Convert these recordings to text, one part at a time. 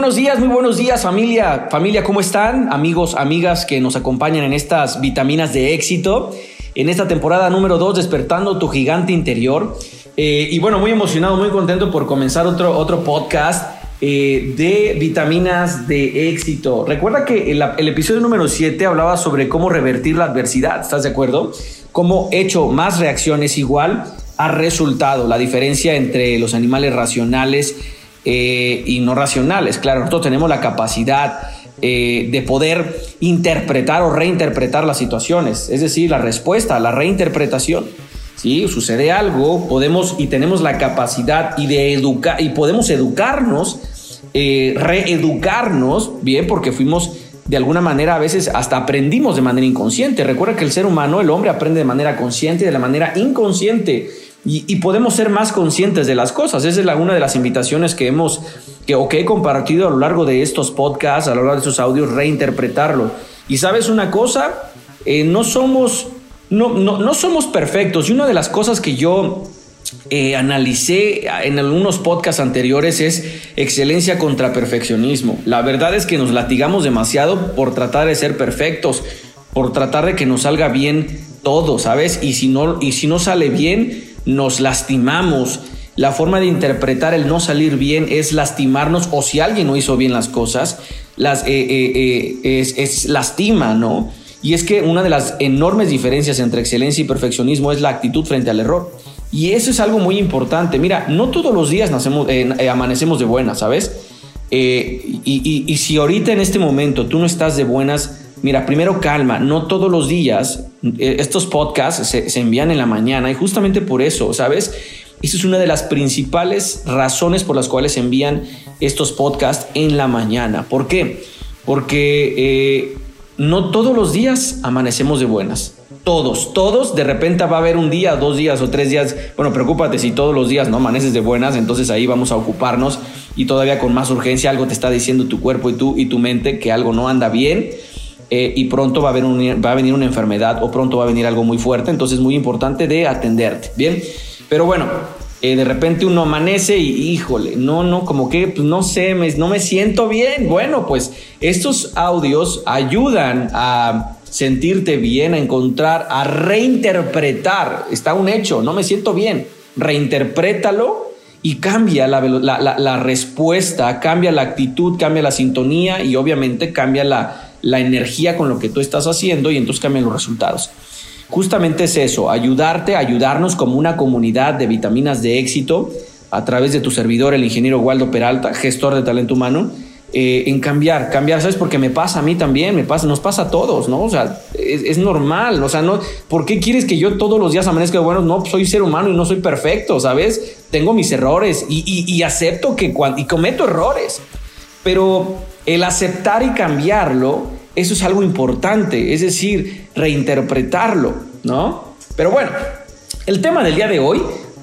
Buenos días, muy buenos días familia. Familia, ¿cómo están? Amigos, amigas que nos acompañan en estas vitaminas de éxito. En esta temporada número 2, despertando tu gigante interior. Eh, y bueno, muy emocionado, muy contento por comenzar otro, otro podcast eh, de vitaminas de éxito. Recuerda que el, el episodio número 7 hablaba sobre cómo revertir la adversidad. ¿Estás de acuerdo? Cómo hecho más reacciones igual a resultado. La diferencia entre los animales racionales eh, y no racionales. Claro, nosotros tenemos la capacidad eh, de poder interpretar o reinterpretar las situaciones, es decir, la respuesta, la reinterpretación. Si sucede algo, podemos y tenemos la capacidad y de educar y podemos educarnos, eh, reeducarnos, bien, porque fuimos de alguna manera a veces hasta aprendimos de manera inconsciente. Recuerda que el ser humano, el hombre, aprende de manera consciente y de la manera inconsciente y, podemos ser más conscientes de las cosas. Esa es una de las invitaciones que hemos que, o que he compartido a lo largo de estos podcasts, a lo largo de estos audios, reinterpretarlo. Y sabes una cosa, eh, no somos no, no, no, somos perfectos. Y una de las cosas que yo eh, analicé en algunos podcasts anteriores es excelencia contra perfeccionismo. La verdad es que nos latigamos demasiado por tratar de ser perfectos, por tratar de que nos salga bien todo, ¿sabes? Y si no, y si no sale bien, nos lastimamos. La forma de interpretar el no salir bien es lastimarnos o si alguien no hizo bien las cosas, las, eh, eh, eh, es, lastima, ¿no? Y es que una de las enormes diferencias entre excelencia y perfeccionismo es la actitud frente al error. Y eso es algo muy importante. Mira, no todos los días nacemos, amanecemos de buenas, ¿sabes? y, si ahorita en este momento tú no estás de buenas, Mira, primero calma, no todos los días estos podcasts se, envían en la mañana y justamente por eso, ¿sabes? Esa es una de las principales razones por las cuales se envían estos podcasts en la mañana. ¿Por qué? Porque eh, no todos los días amanecemos de buenas. Todos, todos, de repente va a haber un día, dos días o tres días. Bueno, preocúpate si todos los días no amaneces de buenas, entonces ahí vamos a ocuparnos y todavía con más urgencia algo te está diciendo tu cuerpo y, tú, y tu mente que algo no anda bien eh, y pronto va a, haber va a venir una enfermedad o pronto va a venir algo muy fuerte, entonces es muy importante de atenderte, ¿bien? Pero bueno, eh, de repente uno amanece y híjole, no, no, como que pues, no sé, me, no me siento bien. Bueno, pues estos audios ayudan a sentirte bien, a encontrar, a reinterpretar. Está un hecho, no me siento bien. Reinterprétalo y cambia la, la, la respuesta, cambia la actitud, cambia la sintonía y obviamente cambia la, la energía con lo que tú estás haciendo y entonces cambian los resultados. Justamente es eso, ayudarte, ayudarnos como una comunidad de vitaminas de éxito a través de tu servidor, el ingeniero Waldo Peralta, gestor de talento humano, eh, en cambiar, cambiar, ¿sabes? Porque me pasa a mí también, me pasa, nos pasa a todos, ¿no? O sea, es, normal, o sea, no, ¿por qué quieres que yo todos los días amanezca bueno? No, soy ser humano y no soy perfecto, ¿sabes? Tengo mis errores y, y acepto que cuando, y cometo errores, pero el aceptar y cambiarlo, eso es algo importante, es decir, reinterpretarlo, ¿no? Pero bueno, el tema del día de hoy,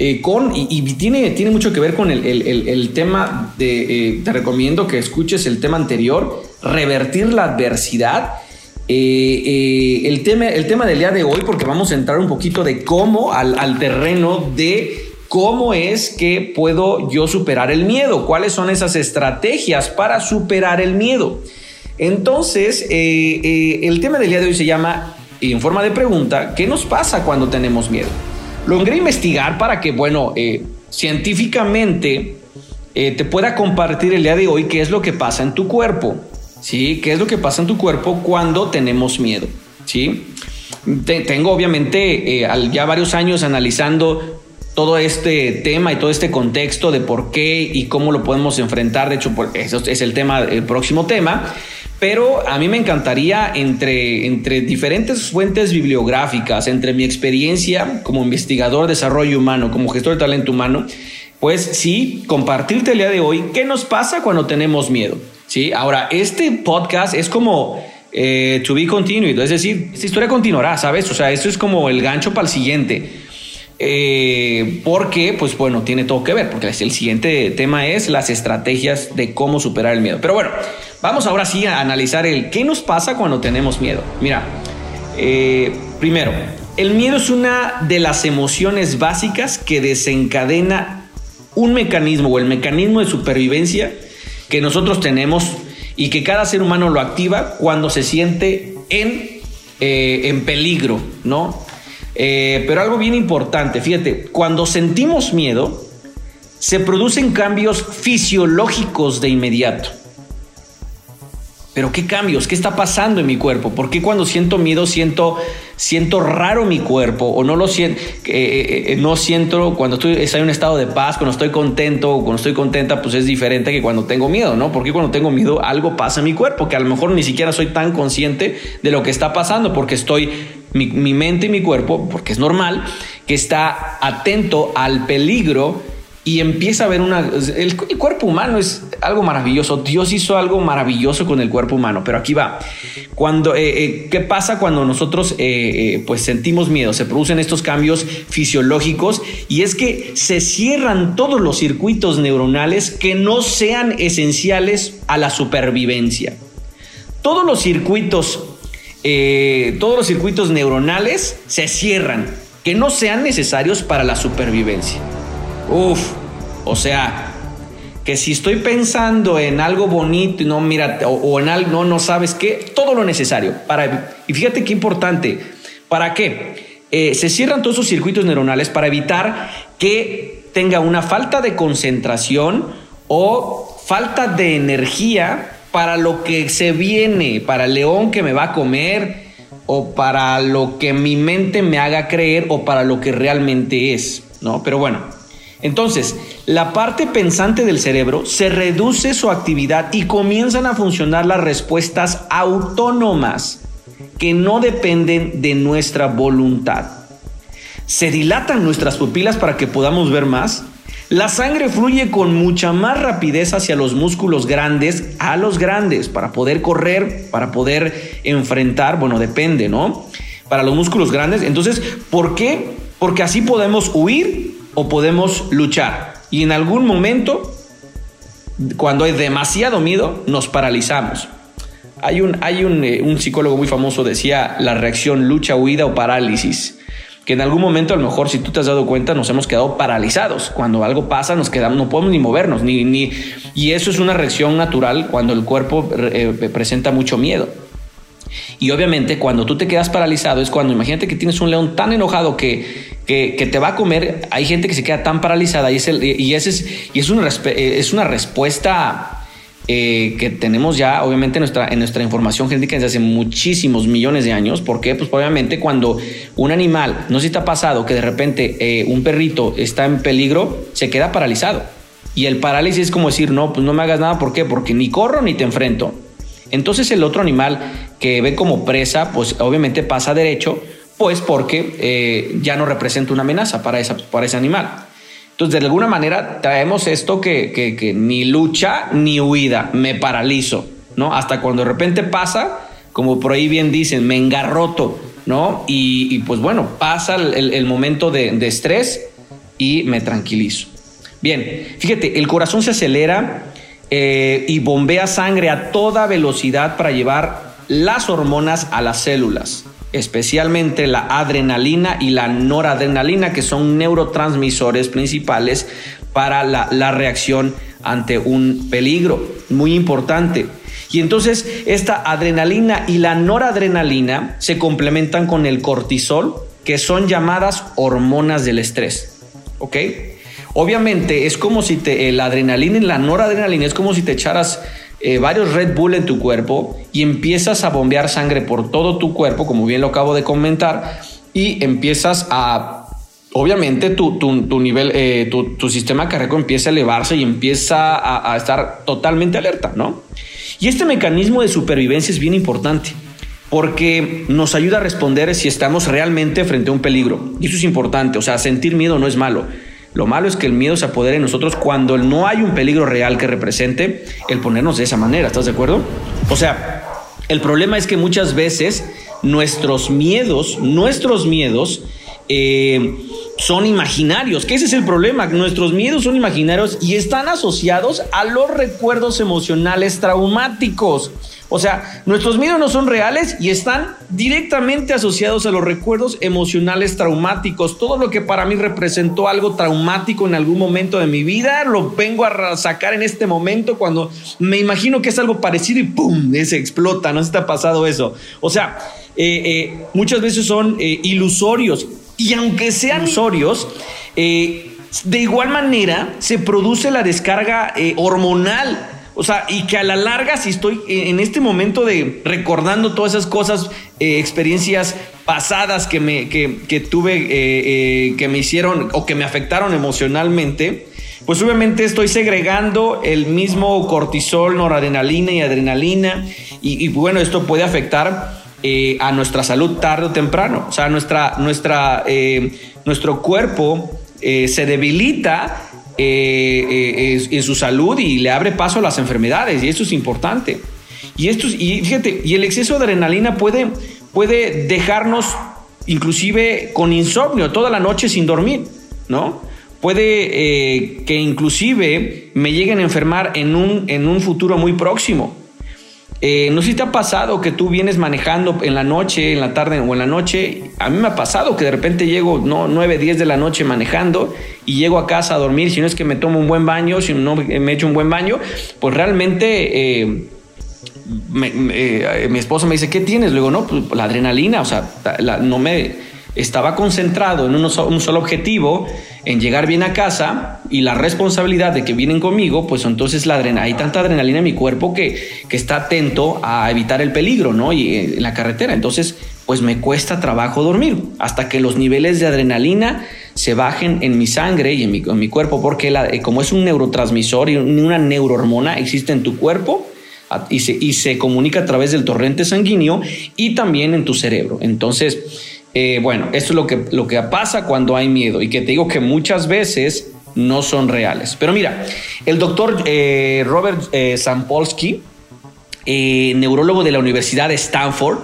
eh, con, y, tiene, tiene mucho que ver con el, tema de, eh, te recomiendo que escuches el tema anterior, revertir la adversidad. Eh, el, tema, el tema del día de hoy, porque vamos a entrar un poquito de cómo al, al terreno de ¿Cómo es que puedo yo superar el miedo? ¿Cuáles son esas estrategias para superar el miedo? Entonces, eh, eh, el tema del día de hoy se llama, en forma de pregunta, ¿qué nos pasa cuando tenemos miedo? Logré investigar para que, bueno, eh, científicamente te pueda compartir el día de hoy qué es lo que pasa en tu cuerpo, ¿sí? ¿Qué es lo que pasa en tu cuerpo cuando tenemos miedo, ¿sí? tengo obviamente ya varios años analizando todo este tema y todo este contexto de por qué y cómo lo podemos enfrentar. De hecho, eso es el tema, el próximo tema. Pero a mí me encantaría entre, entre diferentes fuentes bibliográficas, entre mi experiencia como investigador de desarrollo humano, como gestor de talento humano, pues sí, compartirte el día de hoy qué nos pasa cuando tenemos miedo. Sí, ahora, este podcast es como eh, to be continued, es decir, esta historia continuará, ¿sabes? O sea, esto es como el gancho para el siguiente. Eh, porque, pues bueno, tiene todo que ver, porque el siguiente tema es las estrategias de cómo superar el miedo. Pero bueno, vamos ahora sí a analizar el qué nos pasa cuando tenemos miedo. Mira, eh, primero, el miedo es una de las emociones básicas que desencadena un mecanismo o el mecanismo de supervivencia que nosotros tenemos y que cada ser humano lo activa cuando se siente en, eh, en peligro, ¿no? Eh, pero algo bien importante, fíjate, cuando sentimos miedo, se producen cambios fisiológicos de inmediato. Pero ¿qué cambios? ¿Qué está pasando en mi cuerpo? ¿Por qué cuando siento miedo siento, siento raro mi cuerpo? ¿O no lo siento, eh, eh, no siento cuando estoy, en un estado de paz, cuando estoy contento o cuando estoy contenta, pues es diferente que cuando tengo miedo, ¿no? Porque cuando tengo miedo algo pasa en mi cuerpo, que a lo mejor ni siquiera soy tan consciente de lo que está pasando, porque estoy, mi, mi mente y mi cuerpo, porque es normal, que está atento al peligro y empieza a ver una... El, cuerpo humano es algo maravilloso. Dios hizo algo maravilloso con el cuerpo humano, pero aquí va. Cuando, eh, eh, ¿Qué pasa cuando nosotros eh, pues sentimos miedo? Se producen estos cambios fisiológicos y es que se cierran todos los circuitos neuronales que no sean esenciales a la supervivencia. Todos los circuitos, todos los circuitos neuronales se cierran que no sean necesarios para la supervivencia. Uf, o sea, que si estoy pensando en algo bonito y no, mira, o, en algo, no, no sabes qué, todo lo necesario. Para, y fíjate qué importante, ¿para qué? Eh, se cierran todos esos circuitos neuronales para evitar que tenga una falta de concentración o falta de energía para lo que se viene, para el león que me va a comer o para lo que mi mente me haga creer o para lo que realmente es, ¿no? Pero bueno, entonces, la parte pensante del cerebro se reduce su actividad y comienzan a funcionar las respuestas autónomas que no dependen de nuestra voluntad. Se dilatan nuestras pupilas para que podamos ver más. La sangre fluye con mucha más rapidez hacia los músculos grandes, a los grandes, para poder correr, para poder enfrentar, bueno, depende, ¿no? Para los músculos grandes. Entonces, ¿por qué? Porque así podemos huir o podemos luchar. Y en algún momento, cuando hay demasiado miedo, nos paralizamos. Hay un, hay un, eh, un psicólogo muy famoso decía la reacción lucha, huida o parálisis que en algún momento a lo mejor si tú te has dado cuenta nos hemos quedado paralizados. Cuando algo pasa nos quedamos, no podemos ni movernos, ni, ni, y eso es una reacción natural cuando el cuerpo eh, presenta mucho miedo. Y obviamente cuando tú te quedas paralizado es cuando imagínate que tienes un león tan enojado que, que, te va a comer, hay gente que se queda tan paralizada y, es, y, es, es, una, es una respuesta eh, que tenemos ya obviamente en nuestra, en nuestra información genética desde hace muchísimos millones de años. ¿Por qué? Pues obviamente cuando un animal, no sé si te pasado que de repente eh, un perrito está en peligro, se queda paralizado. Y el parálisis es como decir, no, pues no me hagas nada. ¿Por qué? Porque ni corro ni te enfrento. Entonces el otro animal que ve como presa, pues obviamente pasa derecho, pues porque eh, ya no representa una amenaza para, esa, para ese animal. Entonces, de alguna manera traemos esto que, que, ni lucha ni huida, me paralizo, ¿no? Hasta cuando de repente pasa, como por ahí bien dicen, me engarroto, ¿no? Y, pues bueno, pasa el, momento de, de, estrés y me tranquilizo. Bien, fíjate, el corazón se acelera eh, y bombea sangre a toda velocidad para llevar las hormonas a las células, especialmente la adrenalina y la noradrenalina, que son neurotransmisores principales para la, la reacción ante un peligro. Muy importante. Y entonces esta adrenalina y la noradrenalina se complementan con el cortisol, que son llamadas hormonas del estrés. ¿Ok? Obviamente es como si te, la adrenalina y la noradrenalina es como si te echaras eh, varios Red Bull en tu cuerpo y empiezas a bombear sangre por todo tu cuerpo, como bien lo acabo de comentar, y empiezas a, obviamente tu, tu, nivel, eh, tu, sistema cardíaco empieza a elevarse y empieza a, a estar totalmente alerta, ¿no? Y este mecanismo de supervivencia es bien importante porque nos ayuda a responder si estamos realmente frente a un peligro. Y eso es importante, o sea, sentir miedo no es malo. Lo malo es que el miedo se apodere en nosotros cuando no hay un peligro real que represente el ponernos de esa manera. ¿Estás de acuerdo? O sea, el problema es que muchas veces nuestros miedos, nuestros miedos, eh, son imaginarios, que ese es el problema. Nuestros miedos son imaginarios y están asociados a los recuerdos emocionales traumáticos. O sea, nuestros miedos no son reales y están directamente asociados a los recuerdos emocionales traumáticos. Todo lo que para mí representó algo traumático en algún momento de mi vida, lo vengo a sacar en este momento cuando me imagino que es algo parecido y ¡pum! se explota. No se te ha pasado eso. O sea, eh, eh, muchas veces son eh, ilusorios. Y aunque sean ilusorios, de igual manera se produce la descarga hormonal o sea, y que a la larga, si estoy en este momento de recordando todas esas cosas, eh, experiencias pasadas que, me, que, tuve, eh, eh, que me hicieron o que me afectaron emocionalmente, pues obviamente estoy segregando el mismo cortisol, noradrenalina y adrenalina. Y, bueno, esto puede afectar a nuestra salud tarde o temprano. O sea, nuestra, nuestra, nuestro cuerpo se debilita eh, en su salud y le abre paso a las enfermedades y eso es importante. Y, esto, y fíjate, y el exceso de adrenalina puede, puede dejarnos inclusive con insomnio toda la noche sin dormir, ¿no? Puede eh, que inclusive me lleguen a enfermar en un, en un futuro muy próximo. Eh, no sé si te ha pasado que tú vienes manejando en la noche, en la tarde o en la noche. A mí me ha pasado que de repente llego no, 9, 10 de la noche manejando y llego a casa a dormir. Si no es que me tomo un buen baño, si no me echo un buen baño, pues realmente eh, eh, mi esposa me dice, ¿qué tienes? Luego, no, pues la adrenalina, o sea, no me estaba concentrado en un solo objetivo, en llegar bien a casa y la responsabilidad de que vienen conmigo, pues entonces la adrenalina, hay tanta adrenalina en mi cuerpo que, que está atento a evitar el peligro, ¿no? Y eh, en la carretera. Entonces, pues me cuesta trabajo dormir hasta que los niveles de adrenalina se bajen en mi sangre y en mi, en mi cuerpo, porque la, eh, como es un neurotransmisor y una neurohormona existe en tu cuerpo, y se, y se comunica a través del torrente sanguíneo y también en tu cerebro. Entonces, eh, bueno, esto es lo que, lo que pasa cuando hay miedo y que te digo que muchas veces no son reales. Pero mira, el doctor eh, Robert eh, Sampolsky, neurólogo de la Universidad de Stanford,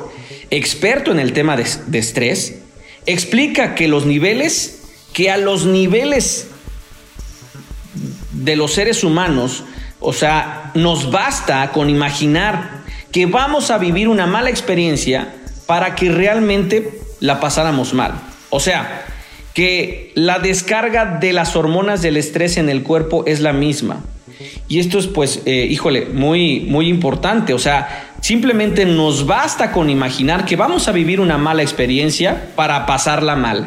experto en el tema de, de estrés, explica que los niveles, que a los niveles de los seres humanos, o sea, nos basta con imaginar que vamos a vivir una mala experiencia para que realmente la pasáramos mal. O sea, que la descarga de las hormonas del estrés en el cuerpo es la misma. Y esto es pues, eh, híjole, muy, muy importante. O sea, simplemente nos basta con imaginar que vamos a vivir una mala experiencia para pasarla mal.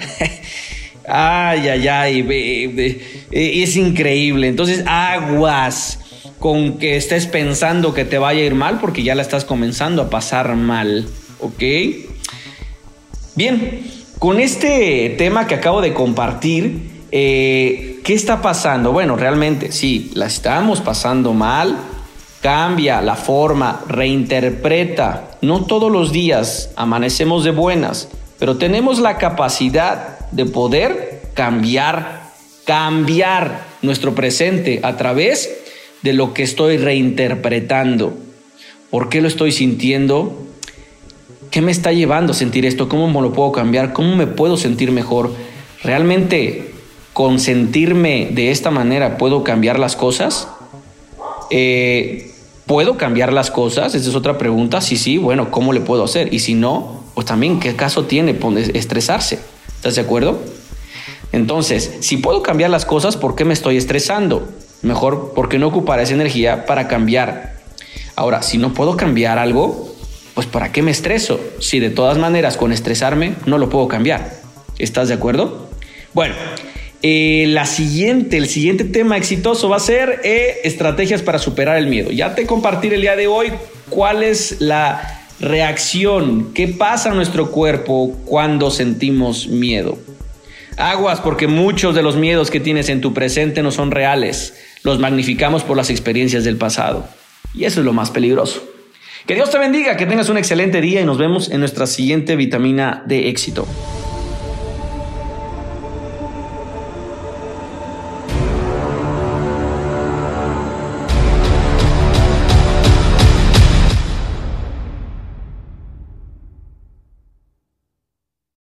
ay, ay, ay, es increíble. Entonces, aguas con que estés pensando que te vaya a ir mal porque ya la estás comenzando a pasar mal. ¿Ok? Bien, con este tema que acabo de compartir, eh, ¿qué está pasando? Bueno, realmente sí, la estamos pasando mal. Cambia la forma, reinterpreta. No todos los días amanecemos de buenas, pero tenemos la capacidad de poder cambiar, cambiar nuestro presente a través de lo que estoy reinterpretando. ¿Por qué lo estoy sintiendo? ¿Qué me está llevando a sentir esto? ¿Cómo me lo puedo cambiar? ¿Cómo me puedo sentir mejor? ¿Realmente con sentirme de esta manera puedo cambiar las cosas? Eh, ¿Puedo cambiar las cosas? Esa es otra pregunta. Si sí, bueno, ¿cómo le puedo hacer? Y si no, pues también, ¿qué caso tiene estresarse? ¿Estás de acuerdo? Entonces, si puedo cambiar las cosas, ¿por qué me estoy estresando? Mejor, ¿por qué no ocupar esa energía para cambiar? Ahora, si no puedo cambiar algo, pues ¿para qué me estreso? Si de todas maneras con estresarme no lo puedo cambiar. ¿Estás de acuerdo? Bueno, eh, la siguiente, el siguiente tema exitoso va a ser eh, estrategias para superar el miedo. Ya te compartiré el día de hoy cuál es la reacción, qué pasa en nuestro cuerpo cuando sentimos miedo. Aguas, porque muchos de los miedos que tienes en tu presente no son reales. Los magnificamos por las experiencias del pasado. Y eso es lo más peligroso. Que Dios te bendiga, que tengas un excelente día y nos vemos en nuestra siguiente vitamina de éxito.